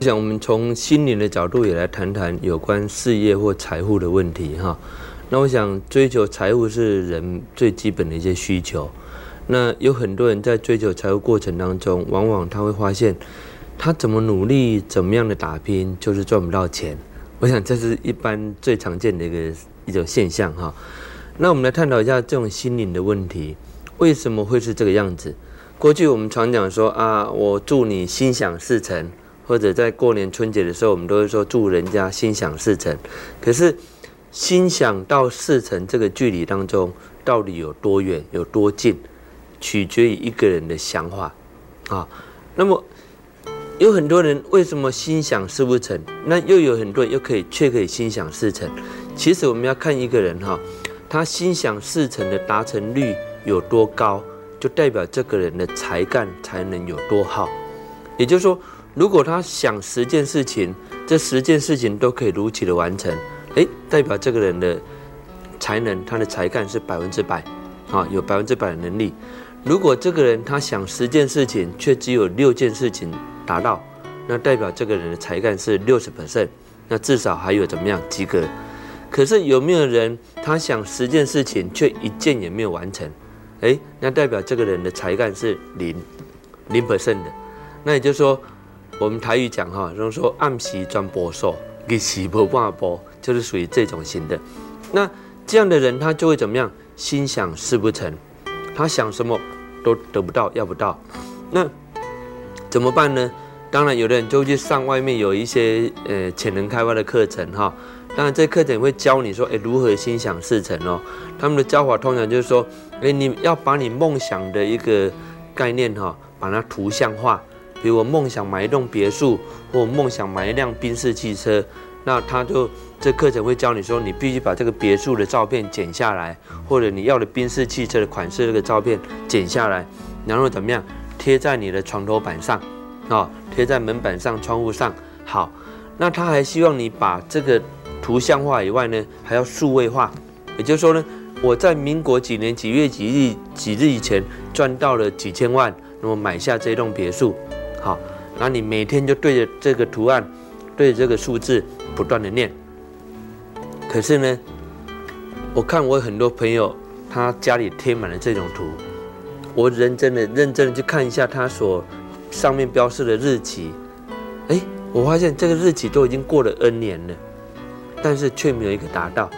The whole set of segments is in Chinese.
我想我们从心灵的角度也来谈谈有关事业或财富的问题哈。那我想追求财富是人最基本的一些需求。那有很多人在追求财富过程当中，往往他会发现，他怎么努力，怎么样的打拼，就是赚不到钱。我想这是一般最常见的一个一种现象哈。那我们来探讨一下这种心灵的问题，为什么会是这个样子？过去我们常讲说啊，我祝你心想事成，或者在过年春节的时候，我们都会说祝人家心想事成。可是心想到事成这个距离当中，到底有多远，有多近？取决于一个人的想法，啊，那么有很多人为什么心想事不成？那又有很多人又可以却可以心想事成。其实我们要看一个人哈，他心想事成的达成率有多高，就代表这个人的才干才能有多好。也就是说，如果他想十件事情，这十件事情都可以如期的完成，诶，代表这个人的才能，他的才干是百分之百，啊，有百分之百的能力。如果这个人他想十件事情，却只有六件事情达到，那代表这个人的才干是六十 percent，那至少还有怎么样及格？可是有没有人他想十件事情，却一件也没有完成？诶，那代表这个人的才干是零零 percent 的。那也就是说，我们台语讲哈，就是说暗时专播手，给时不挂波，就是属于这种型的。那这样的人他就会怎么样？心想事不成，他想什么？都得不到，要不到，那怎么办呢？当然，有的人就去上外面有一些呃潜能开发的课程哈。当然，这课程会教你说，哎，如何心想事成哦。他们的教法通常就是说，哎，你要把你梦想的一个概念哈，把它图像化。比如我梦想买一栋别墅，或梦想买一辆宾士汽车，那他就这课程会教你说，你必须把这个别墅的照片剪下来，或者你要的宾士汽车的款式这个照片剪下来，然后怎么样贴在你的床头板上，啊，贴在门板上、窗户上。好，那他还希望你把这个图像化以外呢，还要数位化。也就是说呢，我在民国几年几月几日几日以前赚到了几千万，那么买下这栋别墅。好，那你每天就对着这个图案，对着这个数字不断的念。可是呢，我看我很多朋友，他家里贴满了这种图，我认真的、认真的去看一下他所上面标示的日期，哎，我发现这个日期都已经过了 N 年了，但是却没有一个达到。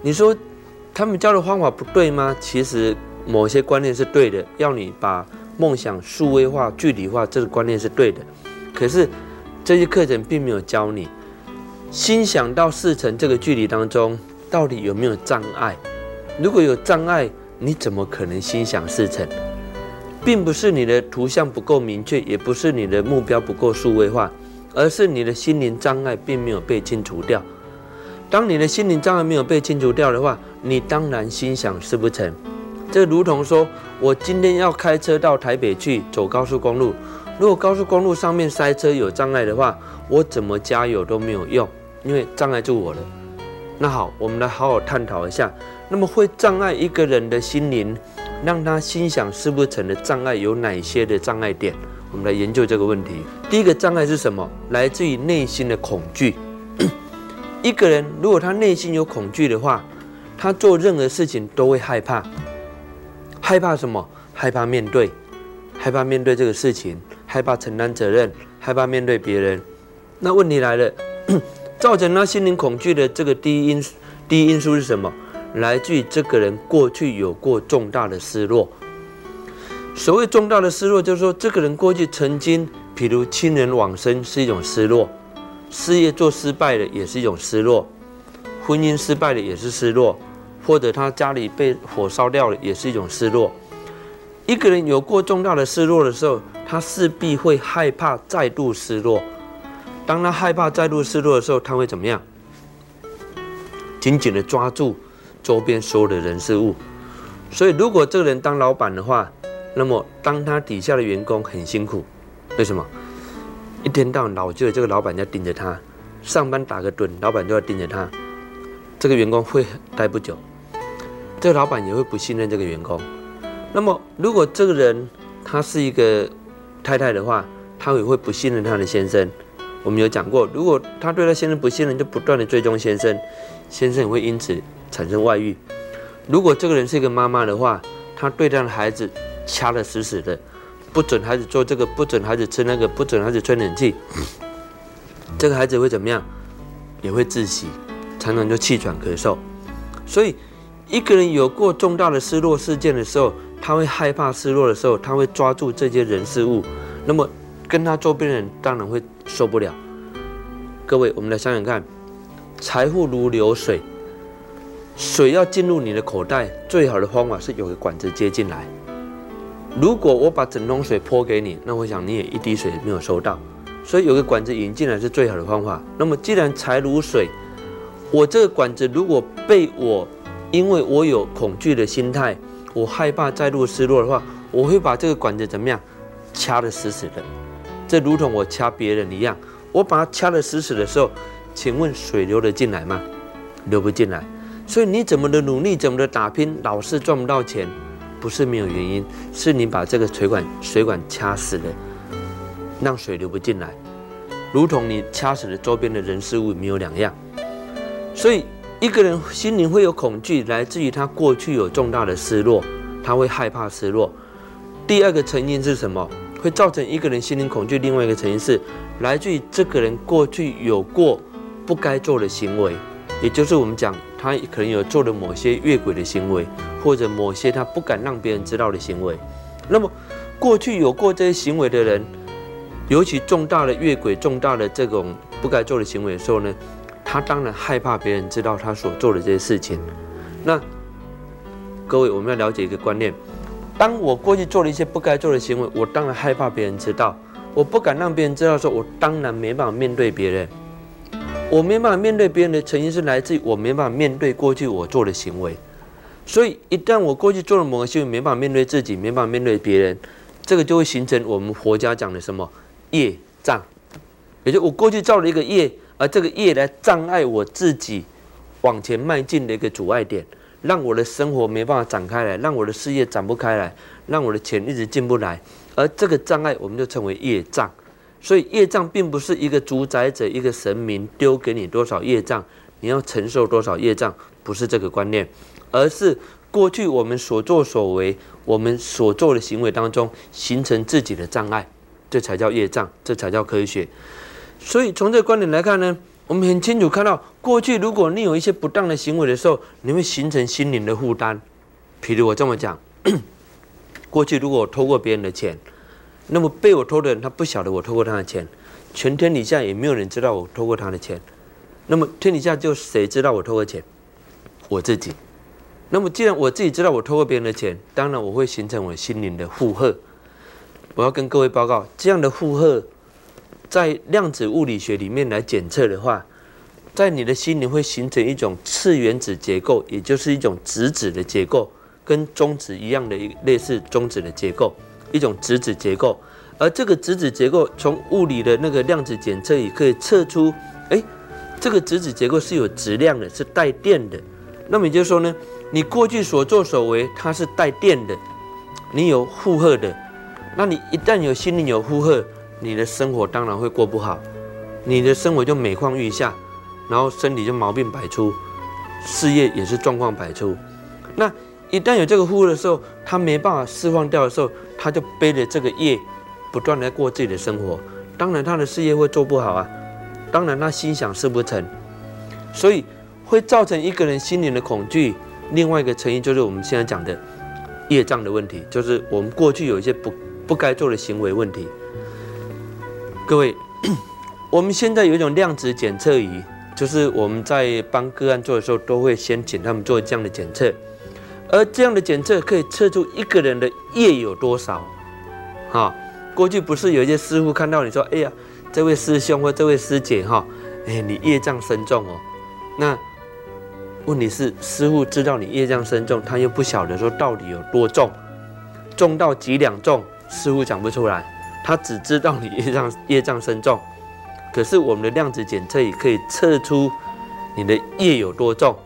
你说他们教的方法不对吗？其实某些观念是对的，要你把。梦想数位化、具体化，这个观念是对的。可是这些课程并没有教你，心想到事成这个距离当中，到底有没有障碍？如果有障碍，你怎么可能心想事成？并不是你的图像不够明确，也不是你的目标不够数位化，而是你的心灵障碍并没有被清除掉。当你的心灵障碍没有被清除掉的话，你当然心想事不成。这如同说，我今天要开车到台北去走高速公路，如果高速公路上面塞车有障碍的话，我怎么加油都没有用，因为障碍住我了。那好，我们来好好探讨一下，那么会障碍一个人的心灵，让他心想事不成的障碍有哪些的障碍点？我们来研究这个问题。第一个障碍是什么？来自于内心的恐惧。一个人如果他内心有恐惧的话，他做任何事情都会害怕。害怕什么？害怕面对，害怕面对这个事情，害怕承担责任，害怕面对别人。那问题来了，造成他心灵恐惧的这个第一因第一因素是什么？来自于这个人过去有过重大的失落。所谓重大的失落，就是说这个人过去曾经，譬如亲人往生是一种失落，事业做失败的也是一种失落，婚姻失败的也是失落。或者他家里被火烧掉了，也是一种失落。一个人有过重大的失落的时候，他势必会害怕再度失落。当他害怕再度失落的时候，他会怎么样？紧紧的抓住周边所有的人事物。所以，如果这个人当老板的话，那么当他底下的员工很辛苦，为什么？一天到晚老就有这个老板要盯着他，上班打个盹，老板就要盯着他，这个员工会待不久。这个老板也会不信任这个员工。那么，如果这个人他是一个太太的话，他也会不信任他的先生。我们有讲过，如果他对他先生不信任，就不断的追踪先生，先生也会因此产生外遇。如果这个人是一个妈妈的话，他对他的孩子掐得死死的，不准孩子做这个，不准孩子吃那个，不准孩子吹冷气，这个孩子会怎么样？也会窒息，常常就气喘咳嗽。所以，一个人有过重大的失落事件的时候，他会害怕失落的时候，他会抓住这些人事物，那么跟他周边的人当然会受不了。各位，我们来想想看，财富如流水。水要进入你的口袋，最好的方法是有个管子接进来。如果我把整桶水泼给你，那我想你也一滴水没有收到。所以有个管子引进来是最好的方法。那么既然财如水，我这个管子如果被我，因为我有恐惧的心态，我害怕再度失落的话，我会把这个管子怎么样，掐得死死的。这如同我掐别人一样，我把它掐得死死的时候，请问水流得进来吗？流不进来。所以你怎么的努力，怎么的打拼，老是赚不到钱，不是没有原因，是你把这个水管水管掐死了，让水流不进来，如同你掐死了周边的人事物没有两样。所以一个人心灵会有恐惧，来自于他过去有重大的失落，他会害怕失落。第二个成因是什么？会造成一个人心灵恐惧。另外一个成因是来自于这个人过去有过不该做的行为，也就是我们讲。他可能有做了某些越轨的行为，或者某些他不敢让别人知道的行为。那么，过去有过这些行为的人，尤其重大的越轨、重大的这种不该做的行为的时候呢，他当然害怕别人知道他所做的这些事情。那各位，我们要了解一个观念：当我过去做了一些不该做的行为，我当然害怕别人知道，我不敢让别人知道的时候，我当然没办法面对别人。我没办法面对别人的成因是来自于我没办法面对过去我做的行为，所以一旦我过去做了某个行为，没办法面对自己，没办法面对别人，这个就会形成我们佛家讲的什么业障，也就我过去造了一个业，而这个业来障碍我自己往前迈进的一个阻碍点，让我的生活没办法展开来，让我的事业展不开来，让我的钱一直进不来，而这个障碍我们就称为业障。所以业障并不是一个主宰者、一个神明丢给你多少业障，你要承受多少业障，不是这个观念，而是过去我们所作所为、我们所做的行为当中形成自己的障碍，这才叫业障，这才叫科学。所以从这个观点来看呢，我们很清楚看到，过去如果你有一些不当的行为的时候，你会形成心灵的负担。譬如我这么讲，过去如果我偷过别人的钱。那么被我偷的人，他不晓得我偷过他的钱，全天底下也没有人知道我偷过他的钱。那么天底下就谁知道我偷过钱？我自己。那么既然我自己知道我偷过别人的钱，当然我会形成我心灵的负荷。我要跟各位报告，这样的负荷，在量子物理学里面来检测的话，在你的心里会形成一种次原子结构，也就是一种质子的结构，跟中子一样的一类似中子的结构。一种质子结构，而这个质子结构从物理的那个量子检测也可以测出，哎，这个质子结构是有质量的，是带电的。那么也就是说呢，你过去所作所为它是带电的，你有负荷的，那你一旦有心灵有负荷，你的生活当然会过不好，你的生活就每况愈下，然后身体就毛病百出，事业也是状况百出。那一旦有这个负的时候，他没办法释放掉的时候。他就背着这个业，不断的过自己的生活，当然他的事业会做不好啊，当然他心想事不成，所以会造成一个人心灵的恐惧。另外一个成因就是我们现在讲的业障的问题，就是我们过去有一些不不该做的行为问题。各位，我们现在有一种量子检测仪，就是我们在帮个案做的时候，都会先请他们做这样的检测。而这样的检测可以测出一个人的业有多少，哈，过去不是有一些师傅看到你说，哎呀，这位师兄或这位师姐哈，哎，你业障深重哦。那问题是，师傅知道你业障深重，他又不晓得说到底有多重，重到几两重，师傅讲不出来，他只知道你 业障业障深重。可是我们的量子检测也可以测出你的业有多重，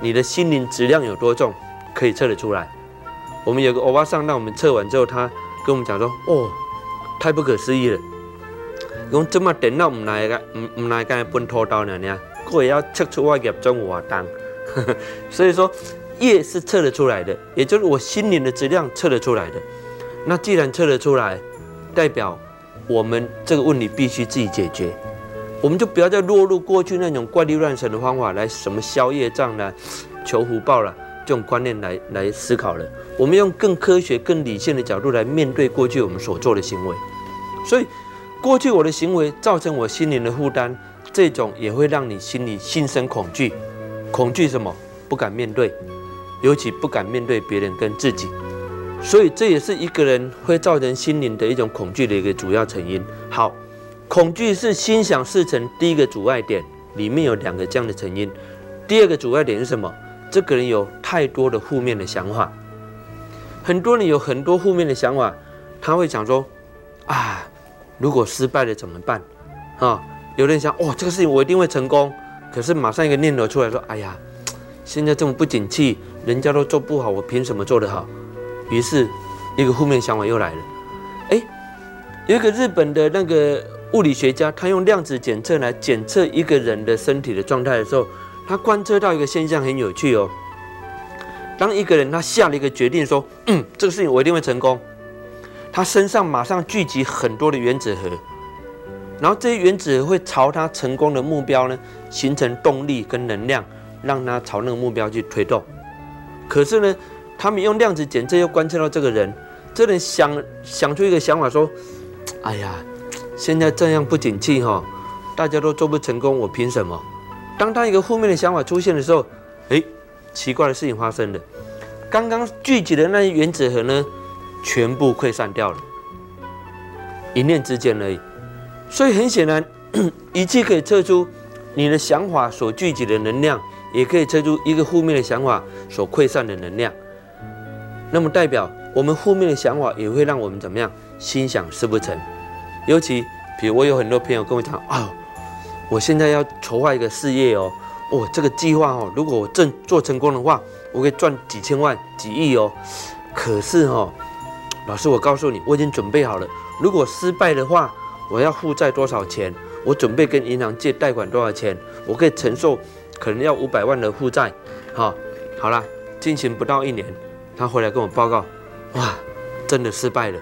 你的心灵质量有多重。可以测得出来。我们有个欧巴桑，那我们测完之后，他跟我们讲说：“哦，太不可思议了！讲这么电脑唔来个，唔唔来干分拖刀呢？呢，我也要测出我业中我当。所以说，业是测得出来的，也就是我心灵的质量测得出来的。那既然测得出来，代表我们这个问题必须自己解决。我们就不要再落入过去那种怪力乱神的方法来什么消业障啦、求福报了这种观念来来思考了。我们用更科学、更理性的角度来面对过去我们所做的行为。所以，过去我的行为造成我心灵的负担，这种也会让你心里心生恐惧。恐惧什么？不敢面对，尤其不敢面对别人跟自己。所以这也是一个人会造成心灵的一种恐惧的一个主要成因。好，恐惧是心想事成第一个阻碍点，里面有两个这样的成因。第二个阻碍点是什么？这个人有太多的负面的想法。很多人有很多负面的想法，他会想说：啊，如果失败了怎么办？啊，有人想：哦，这个事情我一定会成功。可是马上一个念头出来说：哎呀，现在这么不景气，人家都做不好，我凭什么做得好？于是，一个负面想法又来了。哎，有一个日本的那个物理学家，他用量子检测来检测一个人的身体的状态的时候，他观测到一个现象很有趣哦。当一个人他下了一个决定说：“嗯，这个事情我一定会成功。”他身上马上聚集很多的原子核，然后这些原子核会朝他成功的目标呢形成动力跟能量，让他朝那个目标去推动。可是呢？他们用量子检测又观测到这个人，这人想想出一个想法说：“哎呀，现在这样不景气哈，大家都做不成功，我凭什么？”当他一个负面的想法出现的时候，哎，奇怪的事情发生了，刚刚聚集的那些原子核呢，全部溃散掉了，一念之间而已。所以很显然，仪器可以测出你的想法所聚集的能量，也可以测出一个负面的想法所溃散的能量。那么代表我们负面的想法也会让我们怎么样？心想事不成。尤其，比如我有很多朋友跟我讲啊，我现在要筹划一个事业哦，哦，这个计划哦，如果我正做成功的话，我可以赚几千万、几亿哦。可是哦，老师，我告诉你，我已经准备好了。如果失败的话，我要负债多少钱？我准备跟银行借贷款多少钱？我可以承受可能要五百万的负债。好，好了，进行不到一年。他回来跟我报告，哇，真的失败了，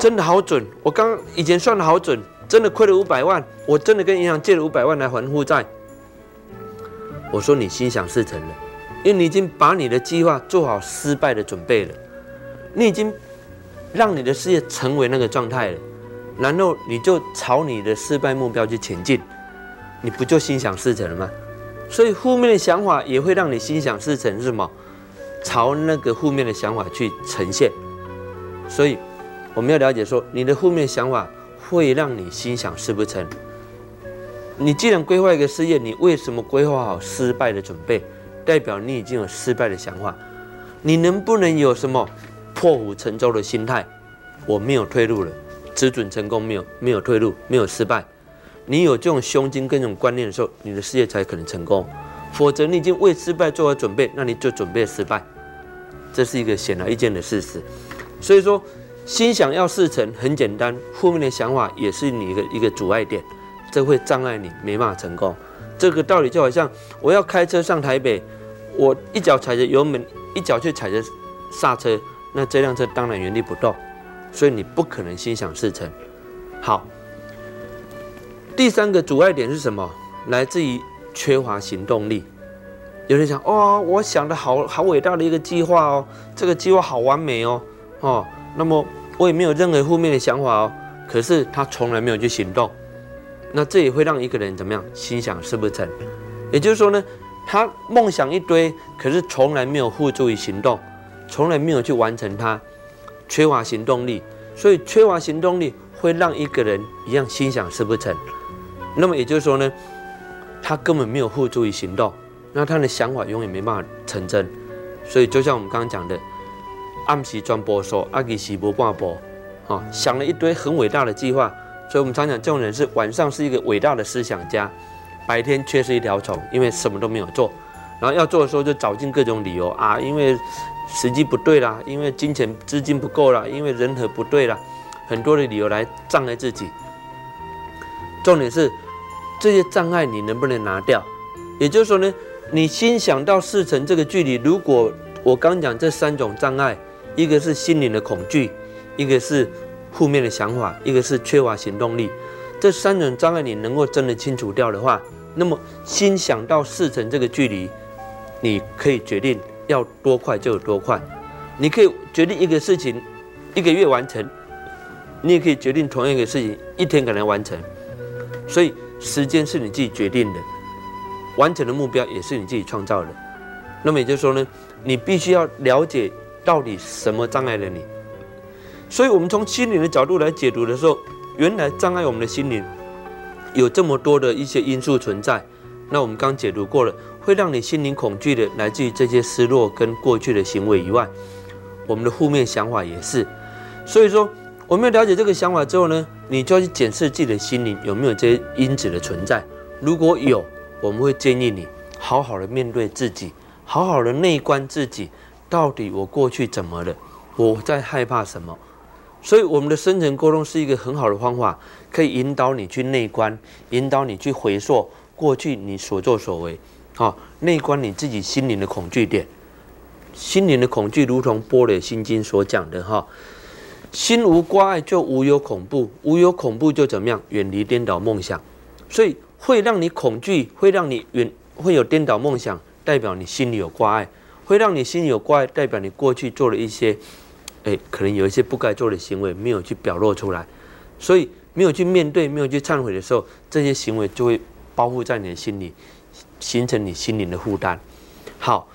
真的好准。我刚以前算的好准，真的亏了五百万。我真的跟银行借了五百万来还负债。我说你心想事成了，因为你已经把你的计划做好失败的准备了，你已经让你的事业成为那个状态了，然后你就朝你的失败目标去前进，你不就心想事成了吗？所以负面的想法也会让你心想事成，是吗？朝那个负面的想法去呈现，所以我们要了解说，你的负面想法会让你心想事不成。你既然规划一个事业，你为什么规划好失败的准备？代表你已经有失败的想法。你能不能有什么破釜沉舟的心态？我没有退路了，只准成功，没有没有退路，没有失败。你有这种胸襟跟这种观念的时候，你的事业才可能成功。否则，你已经为失败做好准备，那你就准备失败，这是一个显而易见的事实。所以说，心想要事成很简单，负面的想法也是你一个一个阻碍点，这会障碍你没办法成功。这个道理就好像我要开车上台北，我一脚踩着油门，一脚却踩着刹车，那这辆车当然原地不动，所以你不可能心想事成。好，第三个阻碍点是什么？来自于。缺乏行动力，有人想哦，我想的好好伟大的一个计划哦，这个计划好完美哦，哦，那么我也没有任何负面的想法哦，可是他从来没有去行动，那这也会让一个人怎么样？心想事不成。也就是说呢，他梦想一堆，可是从来没有付诸于行动，从来没有去完成它，缺乏行动力，所以缺乏行动力会让一个人一样心想事不成。那么也就是说呢？他根本没有付诸于行动，那他的想法永远没办法成真。所以就像我们刚刚讲的，暗时专播说，阿吉时不挂播，啊，想了一堆很伟大的计划。所以我们常讲这种人是晚上是一个伟大的思想家，白天却是一条虫，因为什么都没有做。然后要做的时候就找尽各种理由啊，因为时机不对啦，因为金钱资金不够啦，因为人和不对啦，很多的理由来障碍自己。重点是这些障碍你能不能拿掉？也就是说呢，你心想到事成这个距离，如果我刚讲这三种障碍，一个是心灵的恐惧，一个是负面的想法，一个是缺乏行动力。这三种障碍你能够真的清除掉的话，那么心想到事成这个距离，你可以决定要多快就有多快。你可以决定一个事情一个月完成，你也可以决定同样一个事情一天可能完成。所以时间是你自己决定的。完成的目标也是你自己创造的，那么也就是说呢，你必须要了解到底什么障碍了你。所以，我们从心灵的角度来解读的时候，原来障碍我们的心灵有这么多的一些因素存在。那我们刚解读过了，会让你心灵恐惧的，来自于这些失落跟过去的行为以外，我们的负面想法也是。所以说，我们要了解这个想法之后呢，你就要去检视自己的心灵有没有这些因子的存在。如果有，我们会建议你好好的面对自己，好好的内观自己，到底我过去怎么了？我在害怕什么？所以我们的深层沟通是一个很好的方法，可以引导你去内观，引导你去回溯过去你所作所为，好，内观你自己心灵的恐惧点。心灵的恐惧如同《波雷心经》所讲的哈，心无挂碍就无有恐怖，无有恐怖就怎么样？远离颠倒梦想。所以。会让你恐惧，会让你远，会有颠倒梦想，代表你心里有挂碍；会让你心里有挂碍，代表你过去做了一些，哎，可能有一些不该做的行为，没有去表露出来，所以没有去面对，没有去忏悔的时候，这些行为就会包覆在你的心里，形成你心灵的负担。好，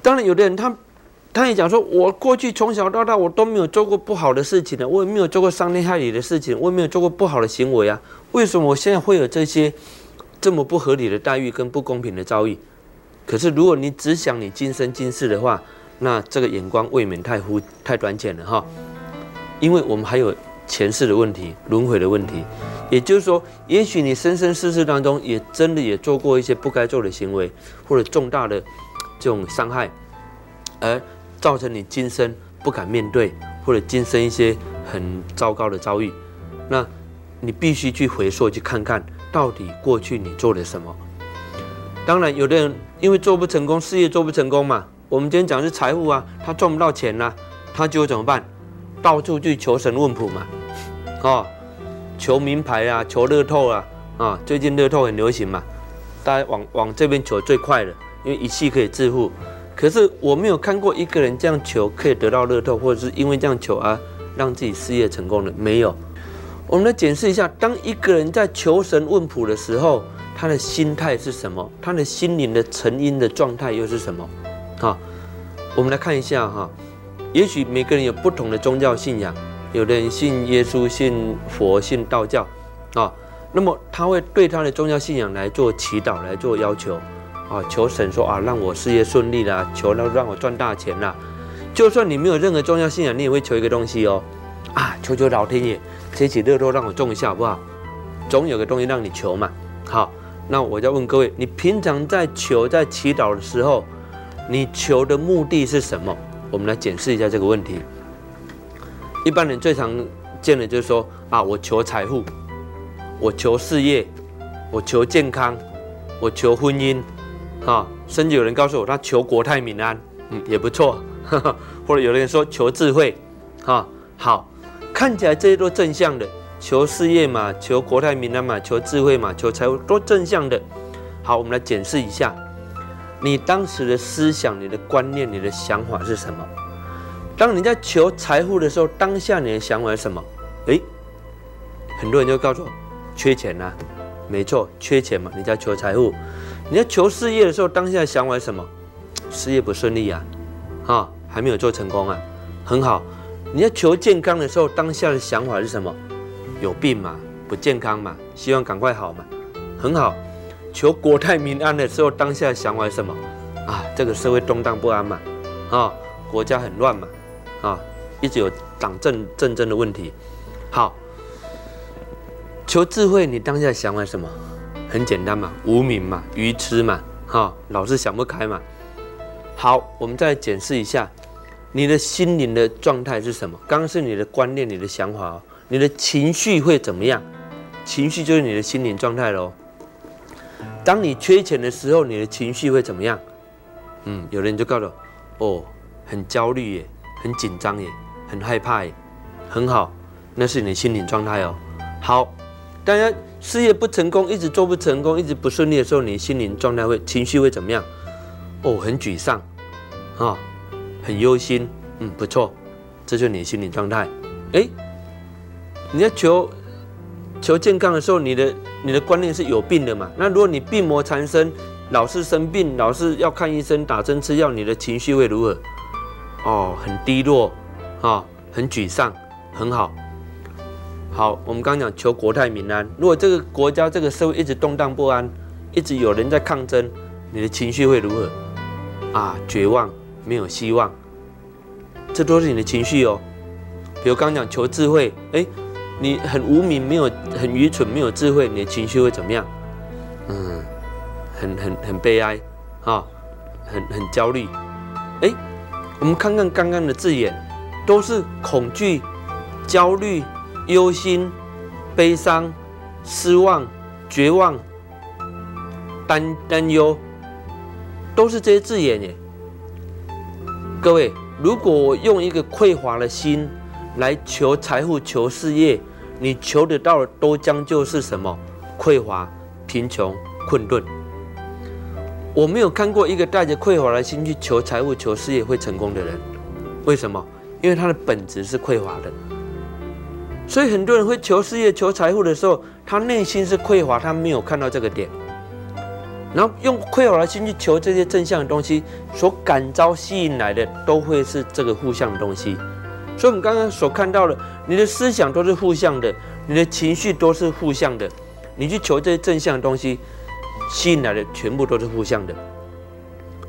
当然有的人他。他也讲说，我过去从小到大，我都没有做过不好的事情的，我也没有做过伤天害理的事情，我也没有做过不好的行为啊。为什么我现在会有这些这么不合理的待遇跟不公平的遭遇？可是如果你只想你今生今世的话，那这个眼光未免太忽太短浅了哈。因为我们还有前世的问题、轮回的问题，也就是说，也许你生生世世当中也真的也做过一些不该做的行为，或者重大的这种伤害，而。造成你今生不敢面对，或者今生一些很糟糕的遭遇，那你必须去回溯，去看看到底过去你做了什么。当然，有的人因为做不成功，事业做不成功嘛，我们今天讲是财富啊，他赚不到钱呐，他就会怎么办？到处去求神问卜嘛，哦，求名牌啊，求乐透啊，啊，最近乐透很流行嘛，大家往往这边求最快的，因为一气可以致富。可是我没有看过一个人这样求可以得到乐透，或者是因为这样求而让自己事业成功的，没有。我们来检视一下，当一个人在求神问卜的时候，他的心态是什么？他的心灵的成因的状态又是什么？哈，我们来看一下哈。也许每个人有不同的宗教信仰，有的人信耶稣、信佛、信道教，啊，那么他会对他的宗教信仰来做祈祷，来做要求。啊，求神说啊，让我事业顺利啦，求让让我赚大钱啦。就算你没有任何重要信仰，你也会求一个东西哦。啊，求求老天爷，这起乐透让我中一下好不好？总有个东西让你求嘛。好，那我就问各位，你平常在求、在祈祷的时候，你求的目的是什么？我们来检视一下这个问题。一般人最常见的就是说啊，我求财富，我求事业，我求健康，我求婚姻。啊，甚至有人告诉我，他求国泰民安，嗯，也不错。或者有人说求智慧，哈，好，看起来这些都正向的，求事业嘛，求国泰民安嘛，求智慧嘛，求财富，都正向的。好，我们来检视一下，你当时的思想、你的观念、你的想法是什么？当你在求财富的时候，当下你的想法是什么？诶，很多人就告诉我，缺钱呐，没错，缺钱嘛，你在求财富。你在求事业的时候，当下想法是什么？事业不顺利啊，啊，还没有做成功啊，很好。你在求健康的时候，当下的想法是什么？有病嘛，不健康嘛，希望赶快好嘛，很好。求国泰民安的时候，当下的想法是什么？啊，这个社会动荡不安嘛，啊，国家很乱嘛，啊，一直有党政政争的问题。好，求智慧，你当下想法什么？很简单嘛，无名嘛，愚痴嘛，哈，老是想不开嘛。好，我们再检视一下，你的心灵的状态是什么？刚刚是你的观念、你的想法哦，你的情绪会怎么样？情绪就是你的心灵状态喽。当你缺钱的时候，你的情绪会怎么样？嗯，有人就告诉我，哦，很焦虑耶，很紧张耶，很害怕耶，很好，那是你的心灵状态哦。好，大家事业不成功，一直做不成功，一直不顺利的时候，你心灵状态会情绪会怎么样？哦，很沮丧，啊，很忧心，嗯，不错，这就是你的心理状态。哎，你要求求健康的时候，你的你的观念是有病的嘛？那如果你病魔缠身，老是生病，老是要看医生、打针吃药，你的情绪会如何？哦，很低落，啊，很沮丧，很好。好，我们刚刚讲求国泰民安。如果这个国家、这个社会一直动荡不安，一直有人在抗争，你的情绪会如何？啊，绝望，没有希望，这都是你的情绪哦。比如刚刚讲求智慧，哎，你很无名，没有很愚蠢，没有智慧，你的情绪会怎么样？嗯，很很很悲哀，啊，很很焦虑。哎，我们看看刚刚的字眼，都是恐惧、焦虑、忧心、悲伤、失望、绝望、担担忧。都是这些字眼耶。各位，如果我用一个匮乏的心来求财富、求事业，你求得到的都将就是什么？匮乏、贫穷、困顿。我没有看过一个带着匮乏的心去求财富、求事业会成功的人。为什么？因为他的本质是匮乏的。所以很多人会求事业、求财富的时候，他内心是匮乏，他没有看到这个点。然后用匮乏的心去求这些正向的东西，所感召吸引来的都会是这个负向的东西。所以，我们刚刚所看到的，你的思想都是负向的，你的情绪都是负向的，你去求这些正向的东西，吸引来的全部都是负向的。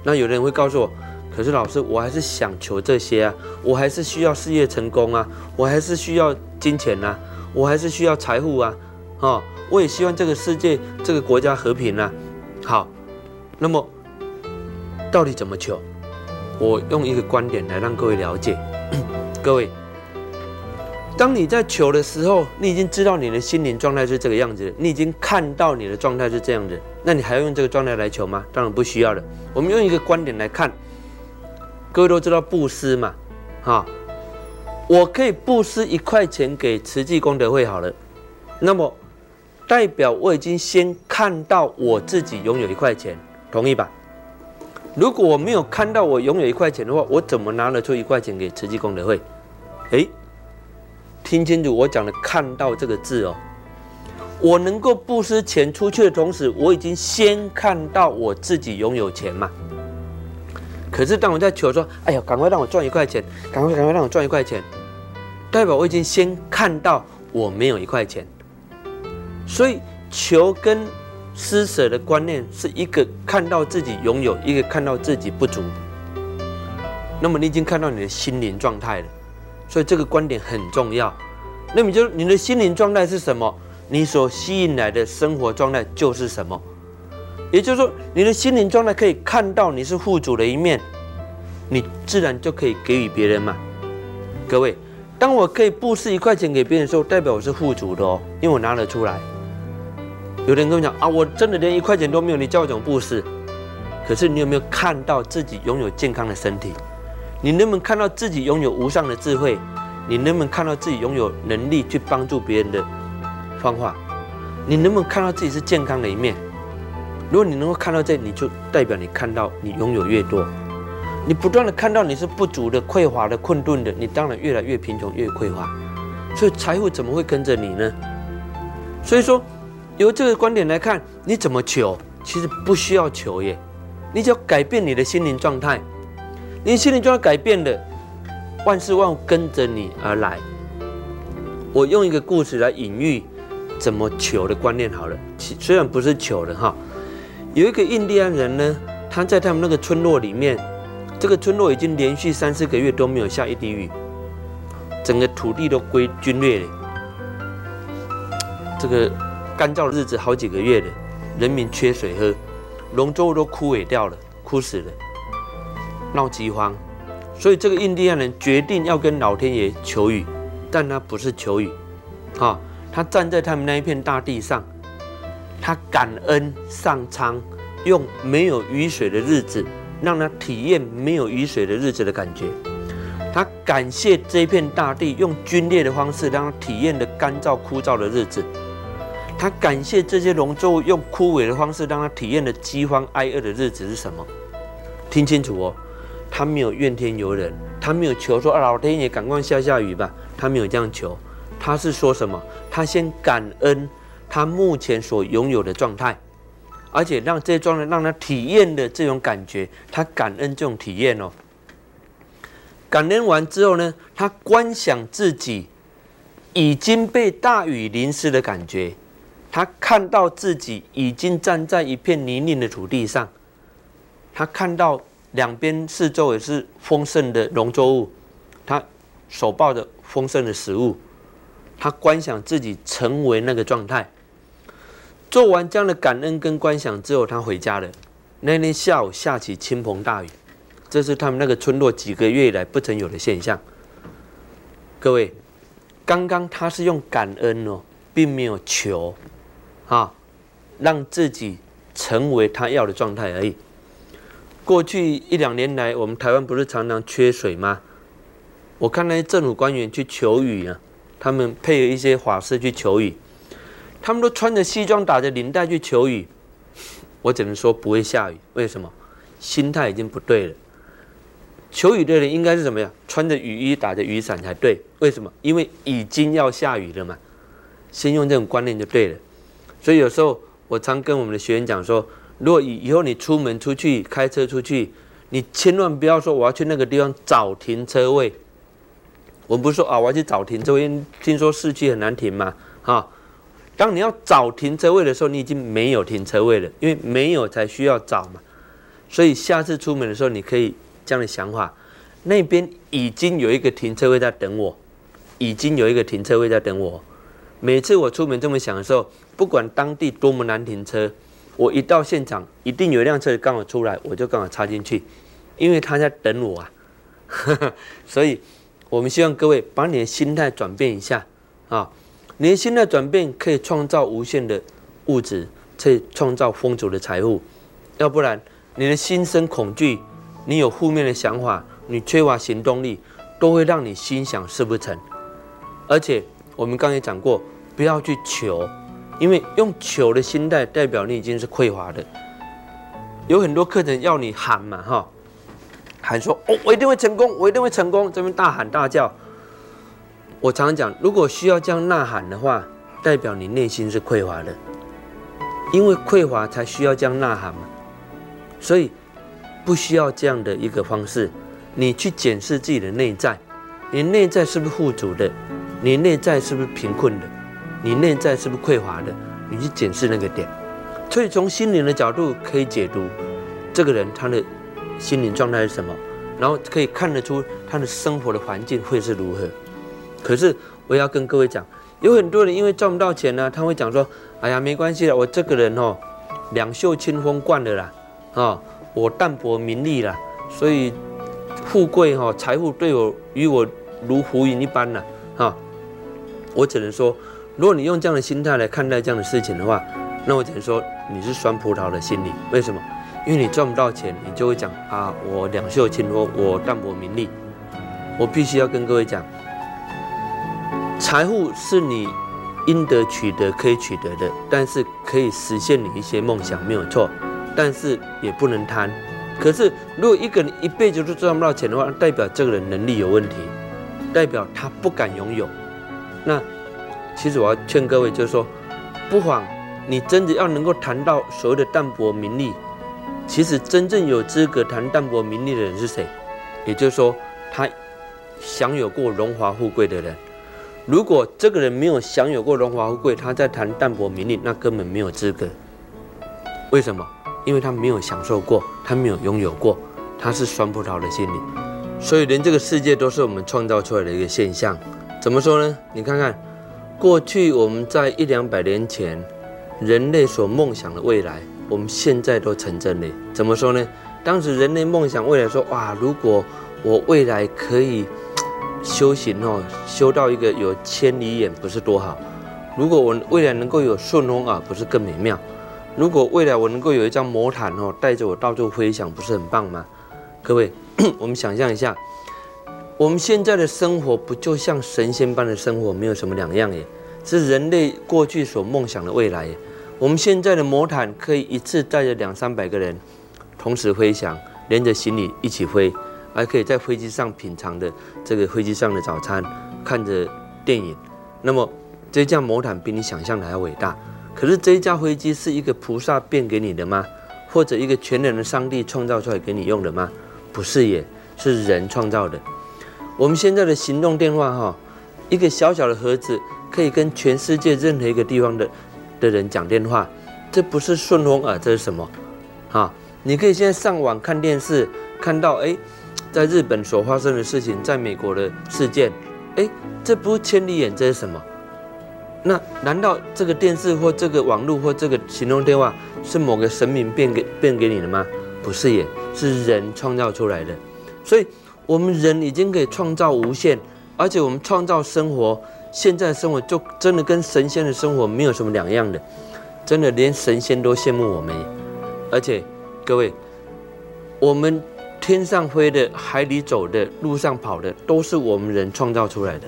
那有人会告诉我，可是老师，我还是想求这些啊，我还是需要事业成功啊，我还是需要金钱啊，我还是需要财富啊，啊，我也希望这个世界、这个国家和平啊。好，那么到底怎么求？我用一个观点来让各位了解。各位，当你在求的时候，你已经知道你的心灵状态是这个样子，你已经看到你的状态是这样子，那你还要用这个状态来求吗？当然不需要了。我们用一个观点来看，各位都知道布施嘛，哈，我可以布施一块钱给慈济功德会好了，那么。代表我已经先看到我自己拥有一块钱，同意吧？如果我没有看到我拥有一块钱的话，我怎么拿得出一块钱给慈济功德会？诶，听清楚我讲的“看到”这个字哦。我能够布施钱出去的同时，我已经先看到我自己拥有钱嘛。可是当我在求说：“哎呀，赶快让我赚一块钱，赶快赶快让我赚一块钱”，代表我已经先看到我没有一块钱。所以求跟施舍的观念是一个看到自己拥有，一个看到自己不足。那么你已经看到你的心灵状态了，所以这个观点很重要。那么就你的心灵状态是什么？你所吸引来的生活状态就是什么？也就是说，你的心灵状态可以看到你是富足的一面，你自然就可以给予别人嘛。各位，当我可以布施一块钱给别人的时候，代表我是富足的哦，因为我拿得出来。有人跟我讲啊，我真的连一块钱都没有，你叫我怎么布施？可是你有没有看到自己拥有健康的身体？你能不能看到自己拥有无上的智慧？你能不能看到自己拥有能力去帮助别人的方法？你能不能看到自己是健康的一面？如果你能够看到这，你就代表你看到你拥有越多。你不断的看到你是不足的、匮乏的、困顿的，你当然越来越贫穷、越匮乏。所以财富怎么会跟着你呢？所以说。由这个观点来看，你怎么求，其实不需要求耶，你只要改变你的心灵状态，你心灵状态改变了，万事万物跟着你而来。我用一个故事来隐喻怎么求的观念好了，虽然不是求的哈，有一个印第安人呢，他在他们那个村落里面，这个村落已经连续三四个月都没有下一滴雨，整个土地都归皲裂了，这个。干燥的日子好几个月了，人民缺水喝，农作物都枯萎掉了，枯死了，闹饥荒。所以这个印第安人决定要跟老天爷求雨，但他不是求雨，哈，他站在他们那一片大地上，他感恩上苍，用没有雨水的日子，让他体验没有雨水的日子的感觉。他感谢这片大地，用皲裂的方式让他体验的干燥枯燥的日子。他感谢这些农作物用枯萎的方式让他体验的饥荒挨饿的日子是什么？听清楚哦，他没有怨天尤人，他没有求说啊老天爷赶快下下雨吧，他没有这样求，他是说什么？他先感恩他目前所拥有的状态，而且让这些状态让他体验的这种感觉，他感恩这种体验哦。感恩完之后呢，他观想自己已经被大雨淋湿的感觉，他看到自己已经站在一片泥泞的土地上，他看到两边四周也是丰盛的农作物，他手抱着丰盛的食物，他观想自己成为那个状态。做完这样的感恩跟观想之后，他回家了。那天下午下起倾盆大雨。这是他们那个村落几个月以来不曾有的现象。各位，刚刚他是用感恩哦，并没有求，啊，让自己成为他要的状态而已。过去一两年来，我们台湾不是常常缺水吗？我看那些政府官员去求雨啊，他们配合一些法师去求雨，他们都穿着西装打着领带去求雨。我只能说不会下雨，为什么？心态已经不对了。求雨的人应该是什么呀？穿着雨衣，打着雨伞才对。为什么？因为已经要下雨了嘛。先用这种观念就对了。所以有时候我常跟我们的学员讲说，如果以以后你出门出去开车出去，你千万不要说我要去那个地方找停车位。我们不是说啊，我要去找停车位，听说市区很难停嘛。哈，当你要找停车位的时候，你已经没有停车位了，因为没有才需要找嘛。所以下次出门的时候，你可以。这样的想法，那边已经有一个停车位在等我，已经有一个停车位在等我。每次我出门这么想的时候，不管当地多么难停车，我一到现场，一定有一辆车刚好出来，我就刚好插进去，因为他在等我啊。所以，我们希望各位把你的心态转变一下啊，你的心态转变可以创造无限的物质，可以创造丰足的财富。要不然，你的心生恐惧。你有负面的想法，你缺乏行动力，都会让你心想事不成。而且我们刚才讲过，不要去求，因为用求的心态，代表你已经是匮乏的。有很多课程要你喊嘛，哈，喊说哦，我一定会成功，我一定会成功，这边大喊大叫。我常讲，如果需要这样呐喊的话，代表你内心是匮乏的，因为匮乏才需要这样呐喊嘛。所以。不需要这样的一个方式，你去检视自己的内在，你内在是不是富足的？你内在是不是贫困的？你内在是不是匮乏的？你去检视那个点，所以从心灵的角度可以解读这个人他的心灵状态是什么，然后可以看得出他的生活的环境会是如何。可是我要跟各位讲，有很多人因为赚不到钱呢，他会讲说：“哎呀，没关系的，我这个人哦，两袖清风惯了啦，啊。”我淡泊名利啦，所以富贵哈财富对我与我如浮云一般了哈。我只能说，如果你用这样的心态来看待这样的事情的话，那我只能说你是酸葡萄的心理。为什么？因为你赚不到钱，你就会讲啊，我两袖清风，我淡泊名利。我必须要跟各位讲，财富是你应得取得可以取得的，但是可以实现你一些梦想，没有错。但是也不能贪。可是，如果一个人一辈子都赚不到钱的话，代表这个人能力有问题，代表他不敢拥有。那其实我要劝各位，就是说，不妨你真的要能够谈到所谓的淡泊名利，其实真正有资格谈淡泊名利的人是谁？也就是说，他享有过荣华富贵的人。如果这个人没有享有过荣华富贵，他在谈淡泊名利，那根本没有资格。为什么？因为他没有享受过，他没有拥有过，他是酸葡萄的心理，所以连这个世界都是我们创造出来的一个现象。怎么说呢？你看看，过去我们在一两百年前，人类所梦想的未来，我们现在都成真了。怎么说呢？当时人类梦想未来说，哇，如果我未来可以修行哦，修到一个有千里眼，不是多好？如果我未来能够有顺风耳，不是更美妙？如果未来我能够有一张魔毯哦，带着我到处飞翔，不是很棒吗？各位，我们想象一下，我们现在的生活不就像神仙般的生活，没有什么两样耶？是人类过去所梦想的未来耶。我们现在的魔毯可以一次带着两三百个人同时飞翔，连着行李一起飞，还可以在飞机上品尝的这个飞机上的早餐，看着电影。那么这架魔毯比你想象的还要伟大。可是这一架飞机是一个菩萨变给你的吗？或者一个全能的上帝创造出来给你用的吗？不是也，是人创造的。我们现在的行动电话哈，一个小小的盒子可以跟全世界任何一个地方的。的人讲电话，这不是顺风耳，这是什么？哈，你可以现在上网看电视，看到哎，在日本所发生的事情，在美国的事件，哎，这不是千里眼，这是什么？那难道这个电视或这个网络或这个行动电话是某个神明变给变给你的吗？不是，也是人创造出来的。所以，我们人已经可以创造无限，而且我们创造生活。现在生活就真的跟神仙的生活没有什么两样的，真的连神仙都羡慕我们。而且，各位，我们天上飞的、海里走的、路上跑的，都是我们人创造出来的。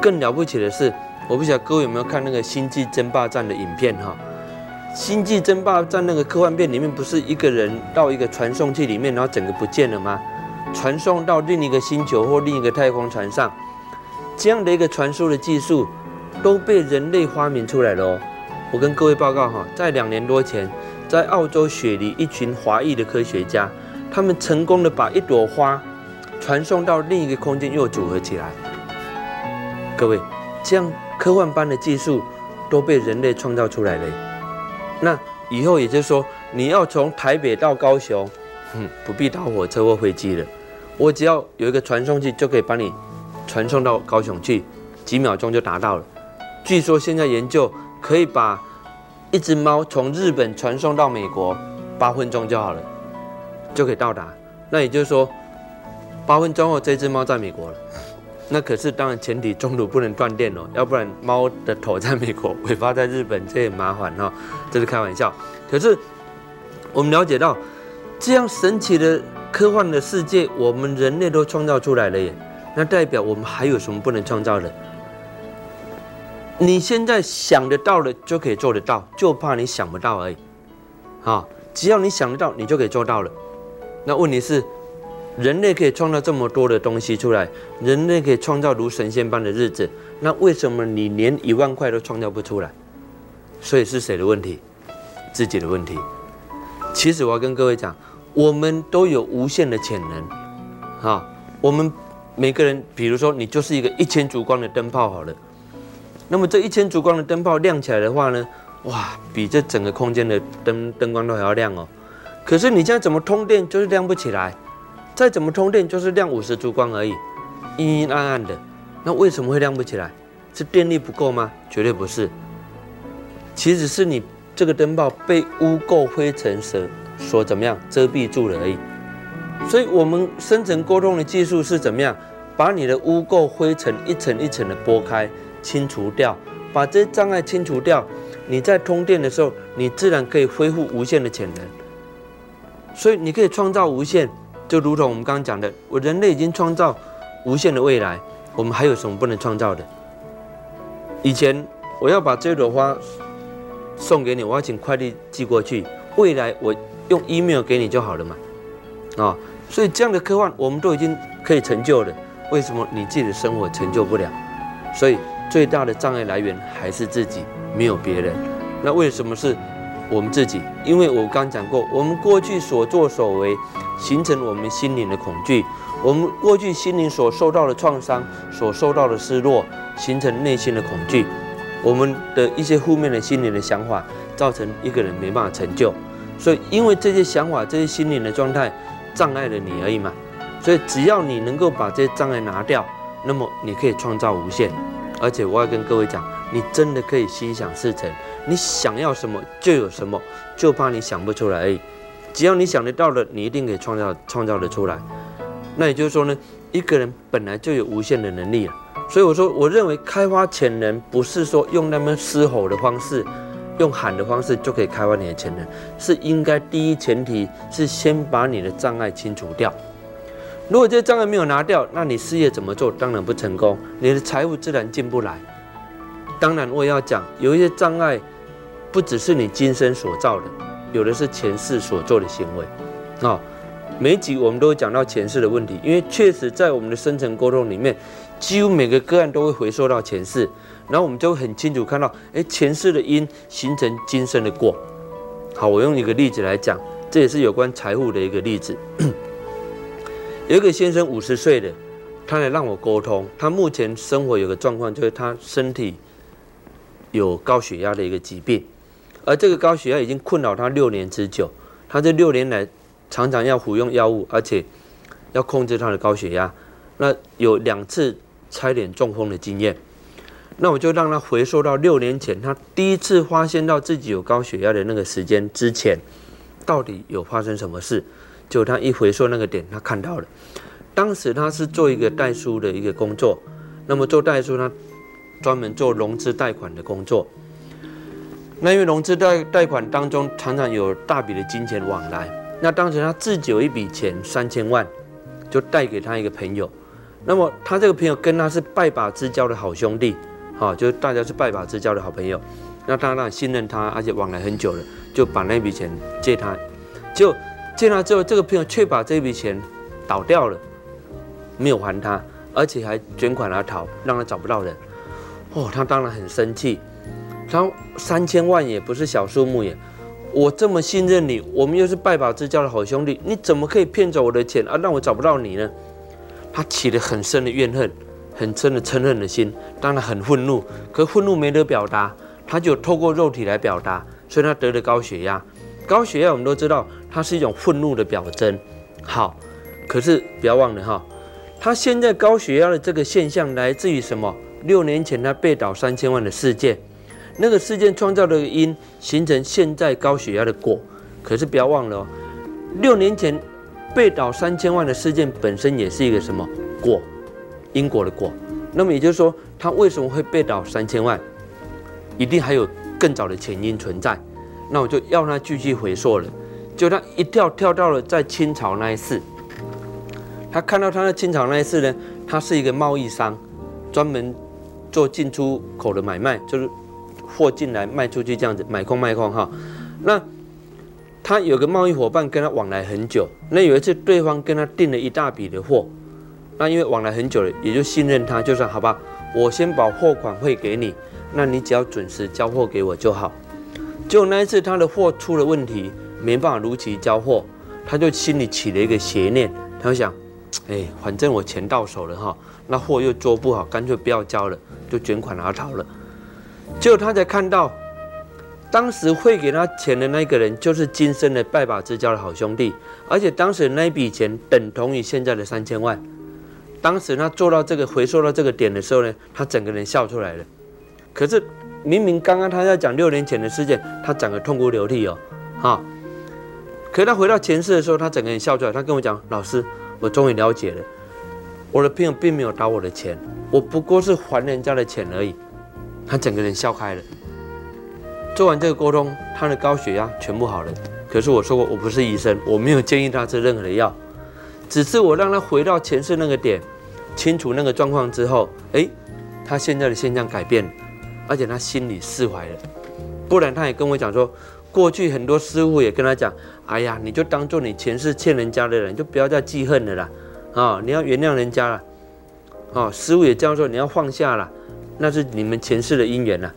更了不起的是，我不晓得各位有没有看那个《星际争霸战》的影片哈？《星际争霸战》那个科幻片里面，不是一个人到一个传送器里面，然后整个不见了吗？传送到另一个星球或另一个太空船上。这样的一个传输的技术都被人类发明出来了哦。我跟各位报告哈，在两年多前，在澳洲雪梨，一群华裔的科学家，他们成功的把一朵花传送到另一个空间，又组合起来。各位，这样科幻般的技术都被人类创造出来了。那以后也就是说，你要从台北到高雄，嗯，不必搭火车或飞机了，我只要有一个传送器就可以把你。传送到高雄去，几秒钟就达到了。据说现在研究可以把一只猫从日本传送到美国，八分钟就好了，就可以到达。那也就是说，八分钟后这只猫在美国了。那可是当然前提中途不能断电哦，要不然猫的头在美国，尾巴在日本，这也麻烦哦。这是开玩笑。可是我们了解到，这样神奇的科幻的世界，我们人类都创造出来了耶。那代表我们还有什么不能创造的？你现在想得到的就可以做得到，就怕你想不到而已。好，只要你想得到，你就可以做到了。那问题是，人类可以创造这么多的东西出来，人类可以创造如神仙般的日子，那为什么你连一万块都创造不出来？所以是谁的问题？自己的问题。其实我要跟各位讲，我们都有无限的潜能。哈，我们。每个人，比如说你就是一个一千烛光的灯泡好了，那么这一千烛光的灯泡亮起来的话呢，哇，比这整个空间的灯灯光都还要亮哦。可是你现在怎么通电就是亮不起来，再怎么通电就是亮五十烛光而已，阴阴暗暗的。那为什么会亮不起来？是电力不够吗？绝对不是，其实是你这个灯泡被污垢灰尘所所怎么样遮蔽住了而已。所以，我们深层沟通的技术是怎么样？把你的污垢、灰尘一层一层的拨开、清除掉，把这些障碍清除掉。你在通电的时候，你自然可以恢复无限的潜能。所以，你可以创造无限，就如同我们刚刚讲的，我人类已经创造无限的未来。我们还有什么不能创造的？以前我要把这朵花送给你，我要请快递寄过去。未来我用 email 给你就好了嘛？啊。所以这样的科幻我们都已经可以成就了，为什么你自己的生活成就不了？所以最大的障碍来源还是自己，没有别人。那为什么是我们自己？因为我刚讲过，我们过去所作所为，形成我们心灵的恐惧；我们过去心灵所受到的创伤，所受到的失落，形成内心的恐惧。我们的一些负面的心灵的想法，造成一个人没办法成就。所以因为这些想法，这些心灵的状态。障碍了你而已嘛，所以只要你能够把这些障碍拿掉，那么你可以创造无限。而且我要跟各位讲，你真的可以心想事成，你想要什么就有什么，就怕你想不出来而已。只要你想得到的，你一定可以创造创造得出来。那也就是说呢，一个人本来就有无限的能力了，所以我说，我认为开发潜能不是说用那么嘶吼的方式，用喊的方式就可以开发你的潜能，是应该第一前提是先把你的障碍清除掉。如果这些障碍没有拿掉，那你事业怎么做？当然不成功，你的财务自然进不来。当然，我也要讲，有一些障碍，不只是你今生所造的，有的是前世所做的行为。啊，每一集我们都会讲到前世的问题，因为确实在我们的深层沟通里面，几乎每个个案都会回溯到前世，然后我们就会很清楚看到，哎，前世的因形成今生的果。好，我用一个例子来讲，这也是有关财务的一个例子。有一个先生五十岁的，他来让我沟通。他目前生活有个状况，就是他身体有高血压的一个疾病，而这个高血压已经困扰他六年之久。他这六年来常常要服用药物，而且要控制他的高血压。那有两次差点中风的经验。那我就让他回溯到六年前，他第一次发现到自己有高血压的那个时间之前，到底有发生什么事？就他一回溯那个点，他看到了，当时他是做一个代书的一个工作，那么做代书，他专门做融资贷款的工作。那因为融资贷贷款当中常常有大笔的金钱往来，那当时他自己有一笔钱三千万，就贷给他一个朋友。那么他这个朋友跟他是拜把之交的好兄弟，哈，就大家是拜把之交的好朋友。那他那信任他，而且往来很久了，就把那笔钱借他，就。借他之后，这个朋友却把这笔钱倒掉了，没有还他，而且还卷款而逃，让他找不到人。哦，他当然很生气。他三千万也不是小数目耶，我这么信任你，我们又是拜把之交的好兄弟，你怎么可以骗走我的钱啊，让我找不到你呢？他起了很深的怨恨，很深的嗔恨的心，当然很愤怒。可愤怒没得表达，他就透过肉体来表达，所以他得了高血压。高血压我们都知道。它是一种愤怒的表征，好，可是不要忘了哈，他现在高血压的这个现象来自于什么？六年前他被倒三千万的事件，那个事件创造的因，形成现在高血压的果。可是不要忘了哦，六年前被倒三千万的事件本身也是一个什么果？因果的果。那么也就是说，他为什么会被倒三千万？一定还有更早的前因存在。那我就要他继续回溯了。就他一跳跳到了在清朝那一次，他看到他在清朝那一次呢，他是一个贸易商，专门做进出口的买卖，就是货进来卖出去这样子，买空卖空哈。那他有个贸易伙伴跟他往来很久，那有一次对方跟他订了一大笔的货，那因为往来很久了，也就信任他，就说好吧，我先把货款汇给你，那你只要准时交货给我就好。结果那一次他的货出了问题。没办法如期交货，他就心里起了一个邪念，他就想，哎，反正我钱到手了哈，那货又做不好，干脆不要交了，就卷款而逃了。结果他才看到，当时汇给他钱的那个人，就是今生的拜把之交的好兄弟，而且当时那一笔钱等同于现在的三千万。当时他做到这个回收到这个点的时候呢，他整个人笑出来了。可是明明刚刚他在讲六年前的事件，他讲的痛哭流涕哦，哈。可是他回到前世的时候，他整个人笑出来。他跟我讲：“老师，我终于了解了，我的朋友并没有打我的钱，我不过是还人家的钱而已。”他整个人笑开了。做完这个沟通，他的高血压全部好了。可是我说过，我不是医生，我没有建议他吃任何的药，只是我让他回到前世那个点，清楚那个状况之后，哎，他现在的现象改变了，而且他心里释怀了。不然他也跟我讲说。过去很多师傅也跟他讲：“哎呀，你就当做你前世欠人家的人，就不要再记恨了啦，啊，你要原谅人家了，啊，师傅也这样说，你要放下了，那是你们前世的因缘呐。”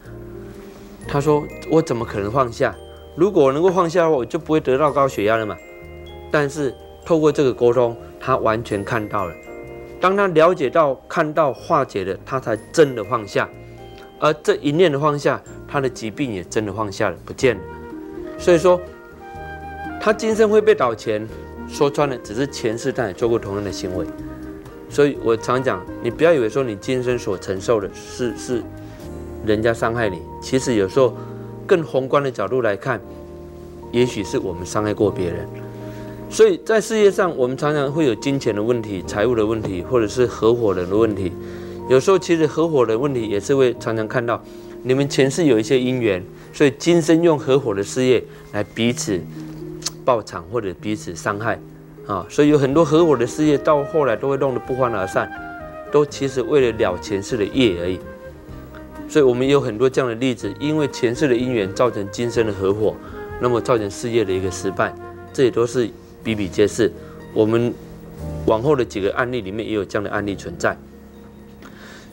他说：“我怎么可能放下？如果我能够放下的话，我就不会得到高血压了嘛。”但是透过这个沟通，他完全看到了，当他了解到、看到、化解了，他才真的放下。而这一念的放下，他的疾病也真的放下了，不见了。所以说，他今生会被倒钱，说穿了只是前世他也做过同样的行为。所以我常讲，你不要以为说你今生所承受的是是人家伤害你，其实有时候更宏观的角度来看，也许是我们伤害过别人。所以在事业上，我们常常会有金钱的问题、财务的问题，或者是合伙人的问题。有时候其实合伙的问题也是会常常看到，你们前世有一些因缘，所以今生用合伙的事业来彼此报偿或者彼此伤害 啊，所以有很多合伙的事业到后来都会弄得不欢而散，都其实为了了前世的业而已。所以我们也有很多这样的例子，因为前世的因缘造成今生的合伙，那么造成事业的一个失败，这也都是比比皆是。我们往后的几个案例里面也有这样的案例存在。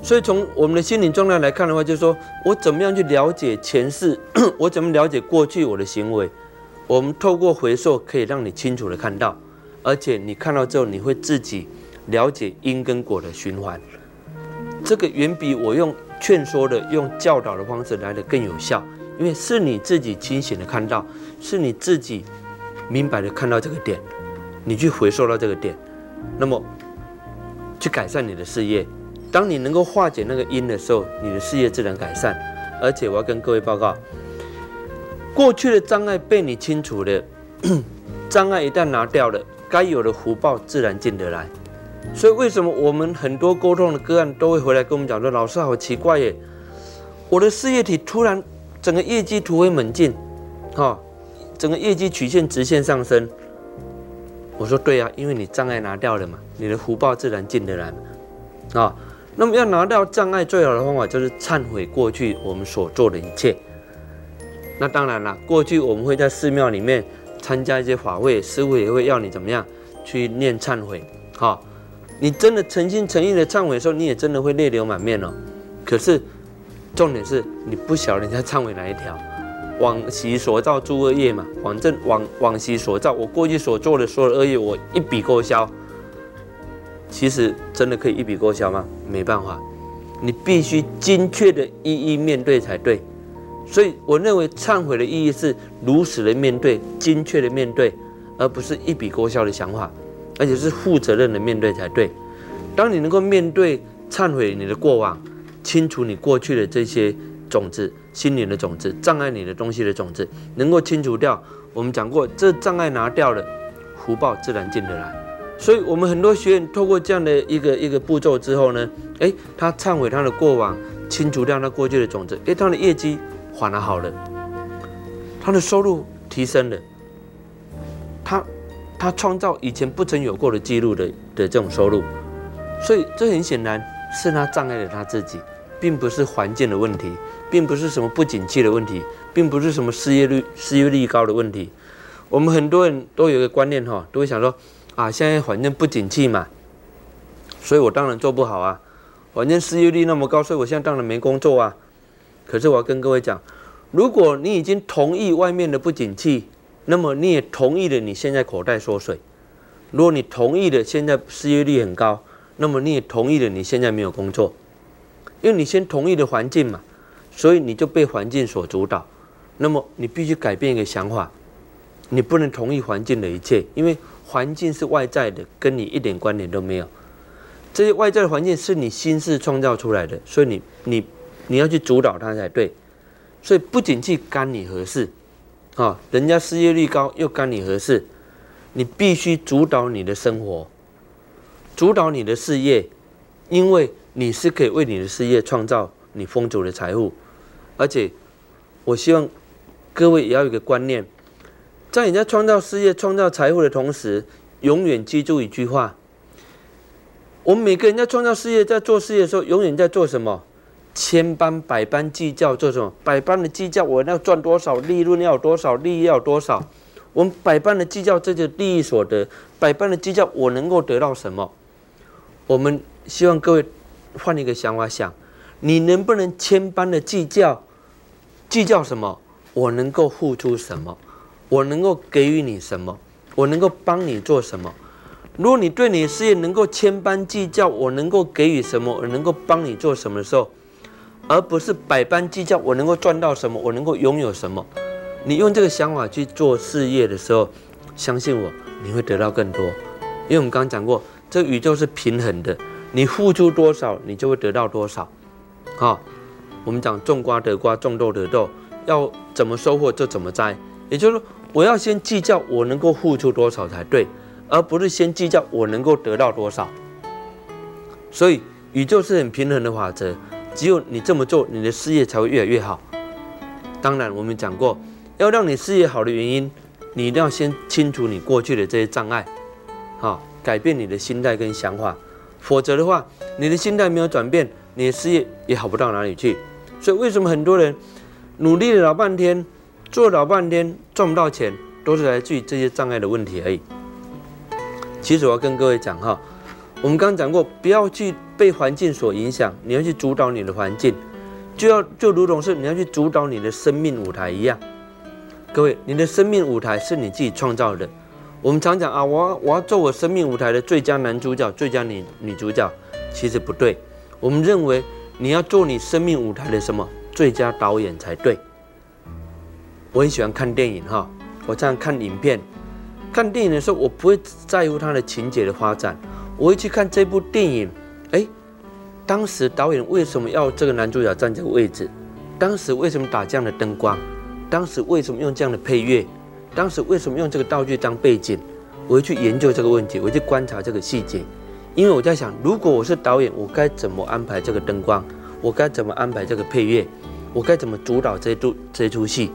所以从我们的心灵状态来看的话，就是说我怎么样去了解前世，我怎么了解过去我的行为？我们透过回溯可以让你清楚的看到，而且你看到之后，你会自己了解因跟果的循环。这个远比我用。劝说的用教导的方式来的更有效，因为是你自己清醒的看到，是你自己明白的看到这个点，你去回收到这个点，那么去改善你的事业。当你能够化解那个因的时候，你的事业自然改善。而且我要跟各位报告，过去的障碍被你清除了，障碍一旦拿掉了，该有的福报自然进得来。所以，为什么我们很多沟通的个案都会回来跟我们讲说：“老师好奇怪耶，我的事业体突然整个业绩突飞猛进，哈，整个业绩曲线直线上升。”我说：“对啊，因为你障碍拿掉了嘛，你的福报自然进得来嘛，啊。那么要拿掉障碍最好的方法就是忏悔过去我们所做的一切。那当然了，过去我们会在寺庙里面参加一些法会，师傅也会要你怎么样去念忏悔，哈。”你真的诚心诚意的忏悔的时候，你也真的会泪流满面哦。可是，重点是你不晓得你在忏悔哪一条，往昔所造诸恶业嘛，反正往往昔所造，我过去所做的所有恶业，我一笔勾销。其实真的可以一笔勾销吗？没办法，你必须精确的一一面对才对。所以我认为忏悔的意义是如实的面对，精确的面对，而不是一笔勾销的想法。而且是负责任的面对才对。当你能够面对、忏悔你的过往，清除你过去的这些种子、心灵的种子、障碍你的东西的种子，能够清除掉。我们讲过，这障碍拿掉了，福报自然进得来。所以，我们很多学员透过这样的一个一个步骤之后呢，诶，他忏悔他的过往，清除掉他过去的种子，诶，他的业绩反而好了，他的收入提升了，他。他创造以前不曾有过的记录的的这种收入，所以这很显然是他障碍了他自己，并不是环境的问题，并不是什么不景气的问题，并不是什么失业率失业率高的问题。我们很多人都有一个观念哈，都会想说啊，现在环境不景气嘛，所以我当然做不好啊。反正失业率那么高，所以我现在当然没工作啊。可是我要跟各位讲，如果你已经同意外面的不景气，那么你也同意了，你现在口袋缩水。如果你同意了，现在失业率很高，那么你也同意了，你现在没有工作，因为你先同意的环境嘛，所以你就被环境所主导。那么你必须改变一个想法，你不能同意环境的一切，因为环境是外在的，跟你一点关联都没有。这些外在的环境是你心事创造出来的，所以你你你要去主导它才对。所以不景气干你何事？啊，人家失业率高，又干你何事？你必须主导你的生活，主导你的事业，因为你是可以为你的事业创造你丰足的财富。而且，我希望各位也要有个观念，在你在创造事业、创造财富的同时，永远记住一句话：我们每个人在创造事业、在做事业的时候，永远在做什么？千般百般计较做什么？百般的计较，我要赚多少利润，要多少利益，要多少？我们百般的计较这些利益所得，百般的计较我能够得到什么？我们希望各位换一个想法想，你能不能千般的计较？计较什么？我能够付出什么？我能够给予你什么？我能够帮你做什么？如果你对你的事业能够千般计较，我能够给予什么？我能够帮你做什么的时候？而不是百般计较，我能够赚到什么，我能够拥有什么。你用这个想法去做事业的时候，相信我，你会得到更多。因为我们刚刚讲过，这宇宙是平衡的，你付出多少，你就会得到多少。好，我们讲种瓜得瓜，种豆得豆，要怎么收获就怎么栽。也就是说，我要先计较我能够付出多少才对，而不是先计较我能够得到多少。所以。宇宙是很平衡的法则，只有你这么做，你的事业才会越来越好。当然，我们讲过，要让你事业好的原因，你一定要先清除你过去的这些障碍，好，改变你的心态跟想法。否则的话，你的心态没有转变，你的事业也好不到哪里去。所以，为什么很多人努力了老半天，做了老半天赚不到钱，都是来自于这些障碍的问题而已。其实我要跟各位讲哈，我们刚刚讲过，不要去被环境所影响，你要去主导你的环境，就要就如同是你要去主导你的生命舞台一样。各位，你的生命舞台是你自己创造的。我们常讲啊，我我要做我生命舞台的最佳男主角、最佳女女主角，其实不对。我们认为你要做你生命舞台的什么最佳导演才对。我很喜欢看电影哈，我这样看影片。看电影的时候，我不会在乎它的情节的发展，我会去看这部电影。哎，当时导演为什么要这个男主角站这个位置？当时为什么打这样的灯光？当时为什么用这样的配乐？当时为什么用这个道具当背景？我会去研究这个问题，我去观察这个细节，因为我在想，如果我是导演，我该怎么安排这个灯光？我该怎么安排这个配乐？我该怎么主导这出这出戏？